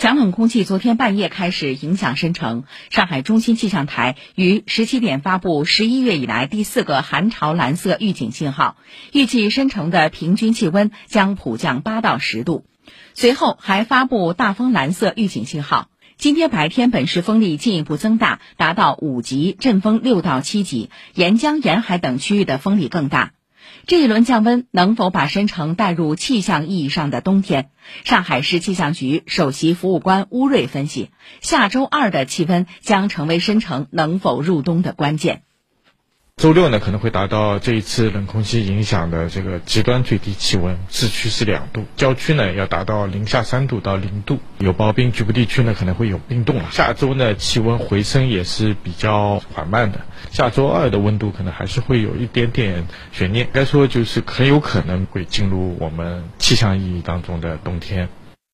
强冷空气昨天半夜开始影响深城，上海中心气象台于十七点发布十一月以来第四个寒潮蓝色预警信号，预计深城的平均气温将普降八到十度。随后还发布大风蓝色预警信号。今天白天本市风力进一步增大，达到五级，阵风六到七级，沿江沿海等区域的风力更大。这一轮降温能否把申城带入气象意义上的冬天？上海市气象局首席服务官乌瑞分析，下周二的气温将成为申城能否入冬的关键。周六呢可能会达到这一次冷空气影响的这个极端最低气温，市区是两度，郊区呢要达到零下三度到零度，有暴冰，局部地区呢可能会有冰冻了。下周呢气温回升也是比较缓慢的，下周二的温度可能还是会有一点点悬念，该说就是很有可能会进入我们气象意义当中的冬天。